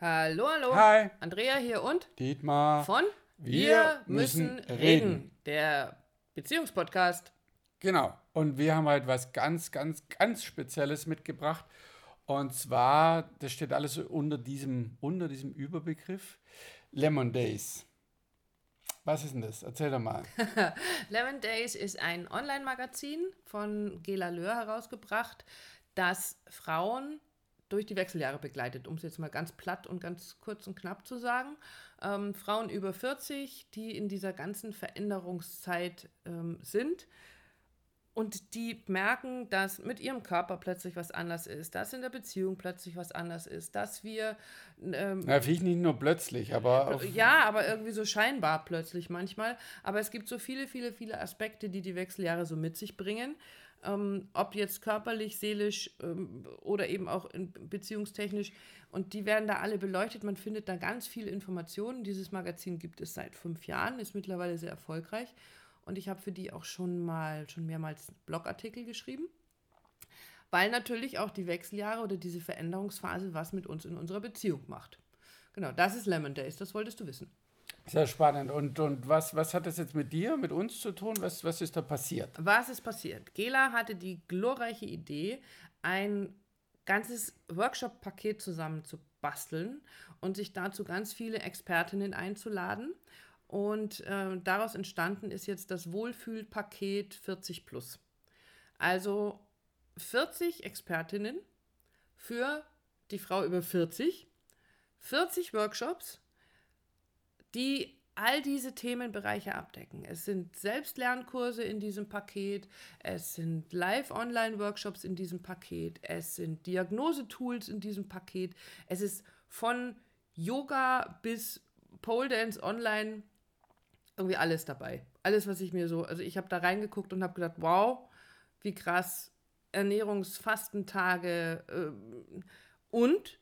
Hallo, hallo. Hi. Andrea hier und Dietmar. von Wir müssen reden. Der Beziehungspodcast. Genau. Und wir haben halt was ganz, ganz, ganz Spezielles mitgebracht. Und zwar, das steht alles unter diesem, unter diesem Überbegriff Lemon Days. Was ist denn das? Erzähl doch mal. Lemon Days ist ein Online-Magazin von Gela Löhr herausgebracht, das Frauen durch die Wechseljahre begleitet, um es jetzt mal ganz platt und ganz kurz und knapp zu sagen. Ähm, Frauen über 40, die in dieser ganzen Veränderungszeit ähm, sind und die merken, dass mit ihrem Körper plötzlich was anders ist, dass in der Beziehung plötzlich was anders ist, dass wir. Ähm, ja, vielleicht nicht nur plötzlich, aber. ja, aber irgendwie so scheinbar plötzlich manchmal. Aber es gibt so viele, viele, viele Aspekte, die die Wechseljahre so mit sich bringen. Ähm, ob jetzt körperlich, seelisch ähm, oder eben auch beziehungstechnisch. Und die werden da alle beleuchtet. Man findet da ganz viele Informationen. Dieses Magazin gibt es seit fünf Jahren, ist mittlerweile sehr erfolgreich. Und ich habe für die auch schon mal, schon mehrmals Blogartikel geschrieben. Weil natürlich auch die Wechseljahre oder diese Veränderungsphase was mit uns in unserer Beziehung macht. Genau, das ist Lemon Days, das wolltest du wissen. Sehr spannend. Und, und was, was hat das jetzt mit dir, mit uns zu tun? Was, was ist da passiert? Was ist passiert? Gela hatte die glorreiche Idee, ein ganzes Workshop-Paket zusammen zu basteln und sich dazu ganz viele Expertinnen einzuladen. Und äh, daraus entstanden ist jetzt das Wohlfühlpaket 40 Plus. Also 40 Expertinnen für die Frau über 40, 40 Workshops, die all diese Themenbereiche abdecken. Es sind Selbstlernkurse in diesem Paket, es sind Live-Online-Workshops in diesem Paket, es sind Diagnosetools in diesem Paket, es ist von Yoga bis Pole Dance Online irgendwie alles dabei. Alles, was ich mir so, also ich habe da reingeguckt und habe gedacht, wow, wie krass, Ernährungsfastentage äh, und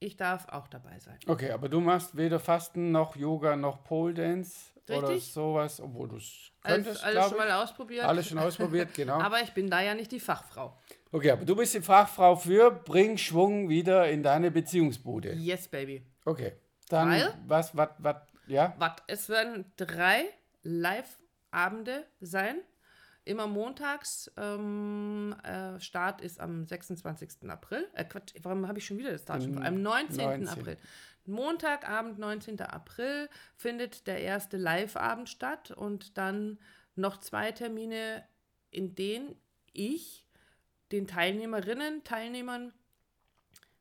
ich darf auch dabei sein. Okay, aber du machst weder Fasten noch Yoga noch Pole Dance Richtig? oder sowas, obwohl du es könntest. Alles, alles schon mal ausprobiert. Alles schon ausprobiert, genau. aber ich bin da ja nicht die Fachfrau. Okay, aber du bist die Fachfrau für Bring Schwung wieder in deine Beziehungsbude. Yes, baby. Okay. Dann Weil, was, was, was, ja? Was, es werden drei Live-Abende sein Immer montags. Ähm, äh, Start ist am 26. April. Äh, Quatsch, warum habe ich schon wieder das Datum? Am 19. 19. April. Montagabend, 19. April, findet der erste Live-Abend statt und dann noch zwei Termine, in denen ich den Teilnehmerinnen, Teilnehmern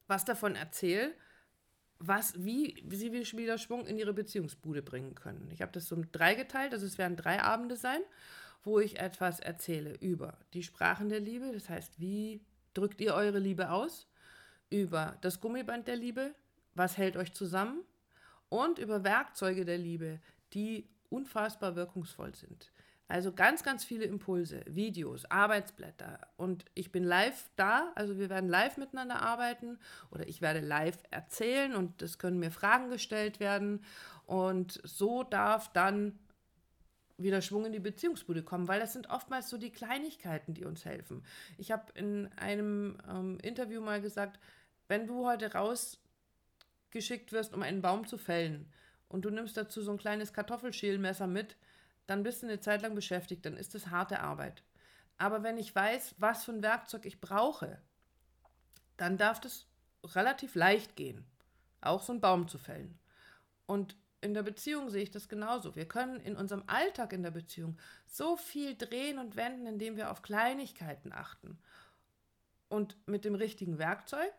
was davon erzähle, was, wie sie wieder Schwung in ihre Beziehungsbude bringen können. Ich habe das so dreigeteilt, also es werden drei Abende sein wo ich etwas erzähle über die Sprachen der Liebe, das heißt, wie drückt ihr eure Liebe aus, über das Gummiband der Liebe, was hält euch zusammen und über Werkzeuge der Liebe, die unfassbar wirkungsvoll sind. Also ganz, ganz viele Impulse, Videos, Arbeitsblätter. Und ich bin live da, also wir werden live miteinander arbeiten oder ich werde live erzählen und es können mir Fragen gestellt werden. Und so darf dann wieder Schwung in die Beziehungsbude kommen, weil das sind oftmals so die Kleinigkeiten, die uns helfen. Ich habe in einem ähm, Interview mal gesagt, wenn du heute rausgeschickt wirst, um einen Baum zu fällen und du nimmst dazu so ein kleines Kartoffelschälmesser mit, dann bist du eine Zeit lang beschäftigt, dann ist das harte Arbeit. Aber wenn ich weiß, was für ein Werkzeug ich brauche, dann darf das relativ leicht gehen, auch so einen Baum zu fällen. Und in der Beziehung sehe ich das genauso. Wir können in unserem Alltag in der Beziehung so viel drehen und wenden, indem wir auf Kleinigkeiten achten. Und mit dem richtigen Werkzeug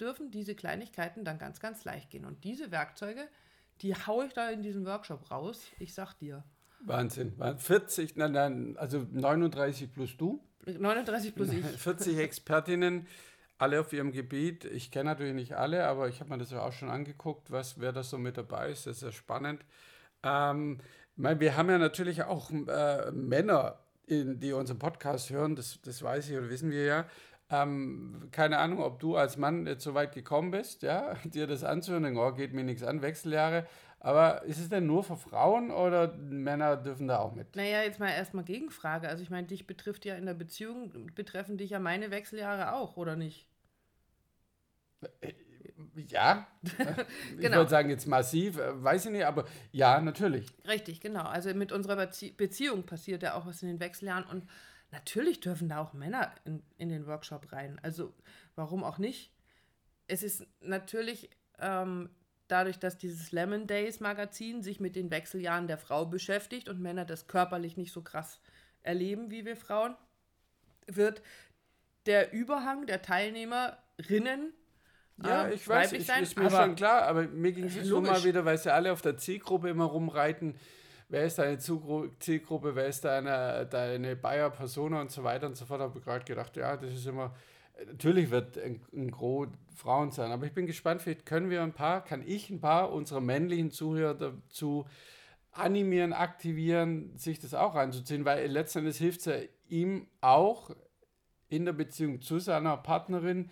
dürfen diese Kleinigkeiten dann ganz, ganz leicht gehen. Und diese Werkzeuge, die haue ich da in diesem Workshop raus. Ich sag dir. Wahnsinn. 40, nein, nein, also 39 plus du. 39 plus ich. 40 Expertinnen alle auf ihrem Gebiet. Ich kenne natürlich nicht alle, aber ich habe mir das ja auch schon angeguckt, was, wer da so mit dabei ist. Das ist ja spannend. Ähm, meine, wir haben ja natürlich auch äh, Männer, in, die unseren Podcast hören, das, das weiß ich oder wissen wir ja. Ähm, keine Ahnung, ob du als Mann jetzt so weit gekommen bist, ja, dir das anzuhören, oh, geht mir nichts an, Wechseljahre. Aber ist es denn nur für Frauen oder Männer dürfen da auch mit? Naja, jetzt mal erstmal Gegenfrage. Also ich meine, dich betrifft ja in der Beziehung, betreffen dich ja meine Wechseljahre auch, oder nicht? Ja, ich Genau. würde sagen jetzt massiv, äh, weiß ich nicht, aber ja, natürlich. Richtig, genau. Also mit unserer Bezie Beziehung passiert ja auch was in den Wechseljahren und natürlich dürfen da auch Männer in, in den Workshop rein. Also warum auch nicht? Es ist natürlich ähm, dadurch, dass dieses Lemon Days Magazin sich mit den Wechseljahren der Frau beschäftigt und Männer das körperlich nicht so krass erleben wie wir Frauen, wird der Überhang der Teilnehmerinnen Ja, ähm, ich weiß, ich, sein, ist mir schon klar, aber mir ging es nur mal wieder, weil sie alle auf der Zielgruppe immer rumreiten. Wer ist deine Zielgruppe, wer ist deine, deine Bayer-Persona und so weiter und so fort, habe ich gerade gedacht, ja, das ist immer, natürlich wird ein, ein Gros Frauen sein, aber ich bin gespannt, vielleicht können wir ein paar, kann ich ein paar unserer männlichen Zuhörer dazu animieren, aktivieren, sich das auch reinzuziehen, weil letztendlich hilft es ja ihm auch in der Beziehung zu seiner Partnerin,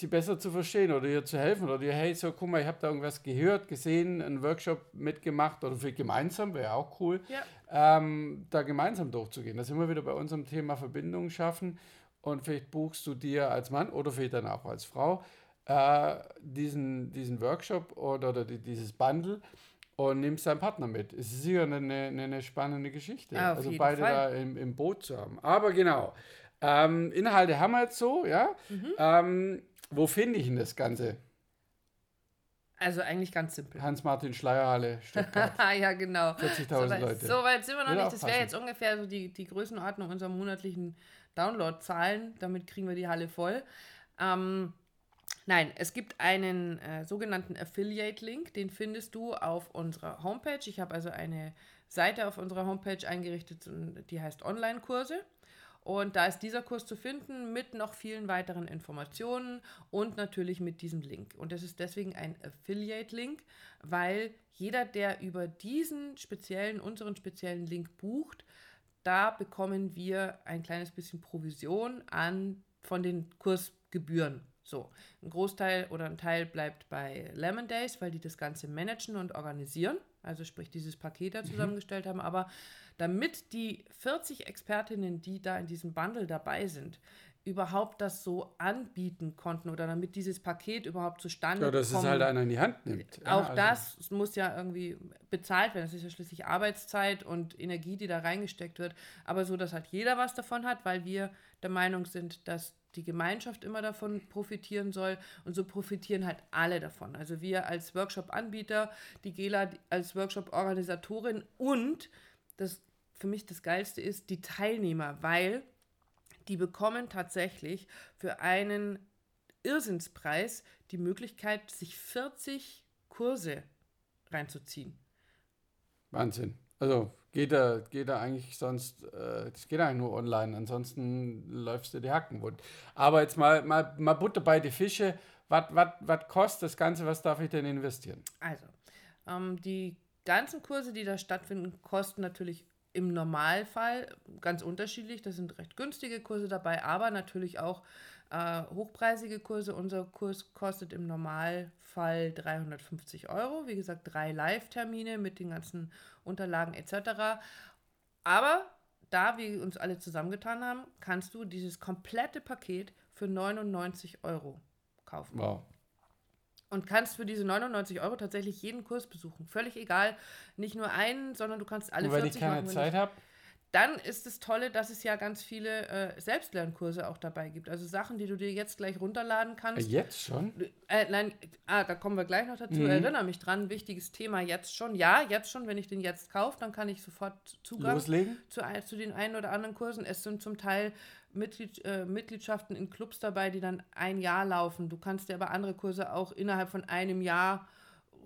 sie besser zu verstehen oder ihr zu helfen oder ihr, hey, so, guck mal, ich habe da irgendwas gehört, gesehen, einen Workshop mitgemacht oder für gemeinsam, wäre auch cool, Ja. ähm, da gemeinsam durchzugehen. Da sind wir wieder bei unserem Thema Verbindung schaffen und vielleicht buchst du dir als Mann oder vielleicht dann auch als Frau äh, diesen, diesen Workshop oder, oder die, dieses Bundle und nimmst deinen Partner mit. Es ist sicher eine, eine, eine spannende Geschichte. Auf also beide Fall. da im, im Boot zu haben. Aber genau. Ähm, Inhalte haben wir jetzt so, ja. Mhm. Ähm, wo finde ich denn das Ganze? Also eigentlich ganz simpel. Hans-Martin Schleierhalle, Stuttgart. ja, genau. 40.000 so Leute. So weit sind wir noch Würde nicht. Das wäre jetzt ungefähr so die, die Größenordnung unserer monatlichen Downloadzahlen. Damit kriegen wir die Halle voll. Ähm, nein, es gibt einen äh, sogenannten Affiliate-Link, den findest du auf unserer Homepage. Ich habe also eine Seite auf unserer Homepage eingerichtet, die heißt Online-Kurse. Und da ist dieser Kurs zu finden mit noch vielen weiteren Informationen und natürlich mit diesem Link. Und das ist deswegen ein Affiliate-Link, weil jeder, der über diesen speziellen, unseren speziellen Link bucht, da bekommen wir ein kleines bisschen Provision an von den Kursgebühren. So, ein Großteil oder ein Teil bleibt bei Lemon Days, weil die das Ganze managen und organisieren, also sprich dieses Paket da zusammengestellt haben. Aber damit die 40 Expertinnen, die da in diesem Bundle dabei sind, überhaupt das so anbieten konnten oder damit dieses Paket überhaupt zustande Ja, dass es kommen halt einer in die Hand nimmt. Ja, auch also- das muss ja irgendwie bezahlt werden. Das ist ja schließlich Arbeitszeit und Energie, die da reingesteckt wird. Aber so, dass halt jeder was davon hat, weil wir der Meinung sind, dass die Gemeinschaft immer davon profitieren soll. Und so profitieren halt alle davon. Also wir als Workshop-Anbieter, die Gela als Workshop-Organisatorin und das für mich das Geilste ist, die Teilnehmer, weil die bekommen tatsächlich für einen Irrsinnspreis die Möglichkeit, sich 40 Kurse reinzuziehen. Wahnsinn. Also geht da, geht da eigentlich sonst, äh, das geht eigentlich nur online, ansonsten läufst du die Hacken wund. Aber jetzt mal, mal, mal Butter bei die Fische. Was kostet das Ganze? Was darf ich denn investieren? Also, ähm, die ganzen Kurse, die da stattfinden, kosten natürlich im Normalfall ganz unterschiedlich. Da sind recht günstige Kurse dabei, aber natürlich auch äh, hochpreisige Kurse. Unser Kurs kostet im Normalfall 350 Euro. Wie gesagt, drei Live-Termine mit den ganzen Unterlagen etc. Aber da wir uns alle zusammengetan haben, kannst du dieses komplette Paket für 99 Euro kaufen Wow. Und kannst für diese 99 Euro tatsächlich jeden Kurs besuchen. Völlig egal, nicht nur einen, sondern du kannst alle Und weil 40 ich keine machen. Zeit habe, Dann ist es tolle, dass es ja ganz viele äh, Selbstlernkurse auch dabei gibt. Also Sachen, die du dir jetzt gleich runterladen kannst. jetzt schon? Äh, nein, ah, da kommen wir gleich noch dazu. Mhm. Erinnere mich dran, wichtiges Thema jetzt schon. Ja, jetzt schon, wenn ich den jetzt kaufe, dann kann ich sofort Zugang Loslegen? zu, zu den einen oder anderen Kursen. Es sind zum Teil Mitglied, äh, Mitgliedschaften in Clubs dabei, die dann ein Jahr laufen. Du kannst dir aber andere Kurse auch innerhalb von einem Jahr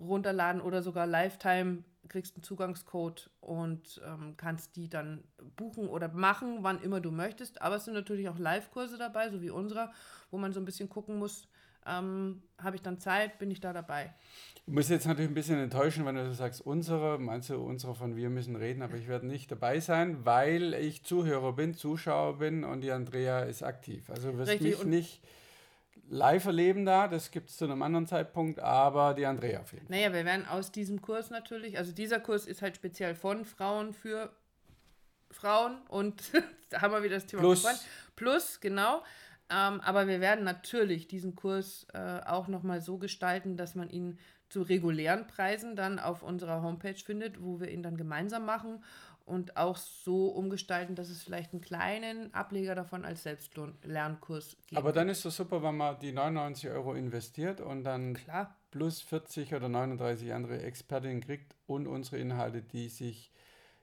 runterladen oder sogar Lifetime kriegst einen Zugangscode und ähm, kannst die dann buchen oder machen, wann immer du möchtest. Aber es sind natürlich auch Live-Kurse dabei, so wie unserer, wo man so ein bisschen gucken muss, ähm, habe ich dann Zeit, bin ich da dabei. Ich muss jetzt natürlich ein bisschen enttäuschen, wenn du sagst, unsere, meinst du, unsere von wir müssen reden, aber ich werde nicht dabei sein, weil ich Zuhörer bin, Zuschauer bin und die Andrea ist aktiv. Also du wirst Richtig, mich nicht live erleben da, das gibt es zu einem anderen Zeitpunkt, aber die Andrea Fall. Naja, wir werden aus diesem Kurs natürlich, also dieser Kurs ist halt speziell von Frauen für Frauen und da haben wir wieder das Thema Plus. Plus, genau. Ähm, aber wir werden natürlich diesen Kurs äh, auch nochmal so gestalten, dass man ihn zu regulären Preisen dann auf unserer Homepage findet, wo wir ihn dann gemeinsam machen und auch so umgestalten, dass es vielleicht einen kleinen Ableger davon als Selbstlernkurs gibt. Aber dann ist es super, wenn man die 99 Euro investiert und dann Klar. plus 40 oder 39 andere Expertinnen kriegt und unsere Inhalte, die sich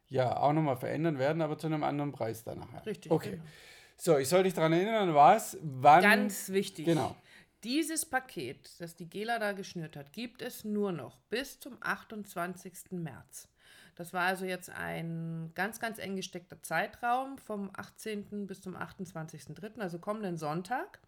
ja auch nochmal verändern werden, aber zu einem anderen Preis danach. Richtig. Okay. Genau. So, ich soll dich daran erinnern, was, wann. Ganz wichtig. Genau. Dieses Paket, das die Gela da geschnürt hat, gibt es nur noch bis zum 28. März. Das war also jetzt ein ganz, ganz eng gesteckter Zeitraum vom 18. bis zum 28.3., also kommenden Sonntag.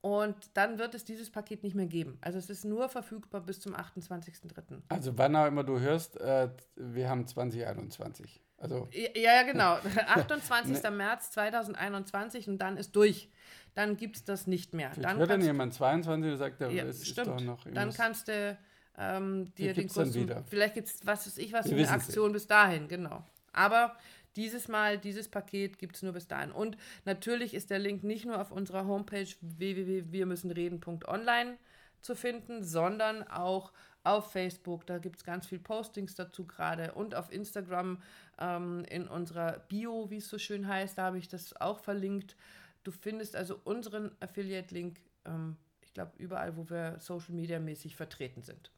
Und dann wird es dieses Paket nicht mehr geben. Also es ist nur verfügbar bis zum 28.3. Also wann auch immer du hörst, äh, wir haben 2021. Also ja, ja, genau. 28. ne. März 2021 und dann ist durch. Dann gibt es das nicht mehr. Vielleicht dann hört dann jemand 22 und sagt, ja, es stimmt. ist doch noch Dann kannst du ähm, dir den Kurs. Vielleicht gibt es, was weiß ich, was für eine Aktion bis dahin, genau. Aber dieses Mal, dieses Paket gibt es nur bis dahin. Und natürlich ist der Link nicht nur auf unserer Homepage www.wirmüssenreden.online zu finden, sondern auch auf Facebook. Da gibt es ganz viel Postings dazu gerade und auf Instagram ähm, in unserer Bio, wie es so schön heißt, da habe ich das auch verlinkt. Du findest also unseren Affiliate-Link, ähm, ich glaube, überall, wo wir Social Media mäßig vertreten sind.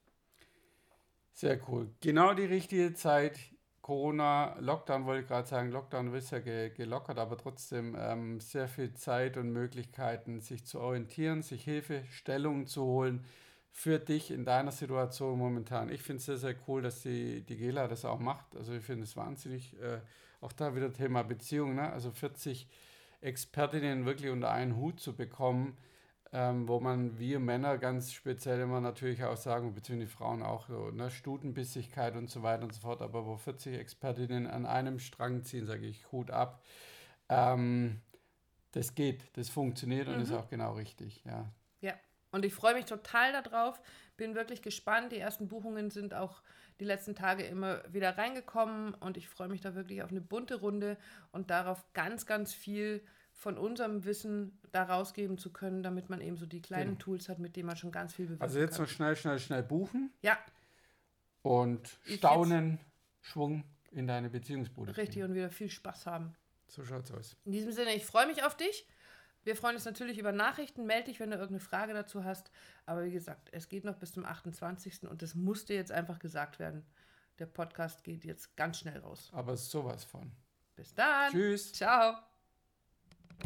Sehr cool. Genau die richtige Zeit. Corona, Lockdown wollte ich gerade sagen, Lockdown ist ja ge gelockert, aber trotzdem ähm, sehr viel Zeit und Möglichkeiten, sich zu orientieren, sich Hilfestellungen zu holen für dich in deiner Situation momentan. Ich finde es sehr, sehr cool, dass die, die Gela das auch macht. Also ich finde es wahnsinnig, äh, auch da wieder Thema Beziehung, ne? also 40 Expertinnen wirklich unter einen Hut zu bekommen, ähm, wo man wir Männer ganz speziell immer natürlich auch sagen, beziehungsweise die Frauen auch, so, ne, Stutenbissigkeit und so weiter und so fort, aber wo 40 Expertinnen an einem Strang ziehen, sage ich Hut ab. Ähm, das geht, das funktioniert und mhm. ist auch genau richtig. Ja. Und ich freue mich total darauf, bin wirklich gespannt. Die ersten Buchungen sind auch die letzten Tage immer wieder reingekommen und ich freue mich da wirklich auf eine bunte Runde und darauf ganz, ganz viel von unserem Wissen da rausgeben zu können, damit man eben so die kleinen genau. Tools hat, mit denen man schon ganz viel bewegt. Also jetzt kann. noch schnell, schnell, schnell buchen. Ja. Und staunen, Schwung in deine Beziehungsbude. Richtig, und wieder viel Spaß haben. So schaut's aus. In diesem Sinne, ich freue mich auf dich. Wir freuen uns natürlich über Nachrichten. Melde dich, wenn du irgendeine Frage dazu hast. Aber wie gesagt, es geht noch bis zum 28. und das musste jetzt einfach gesagt werden. Der Podcast geht jetzt ganz schnell raus. Aber sowas von. Bis dann. Tschüss. Ciao.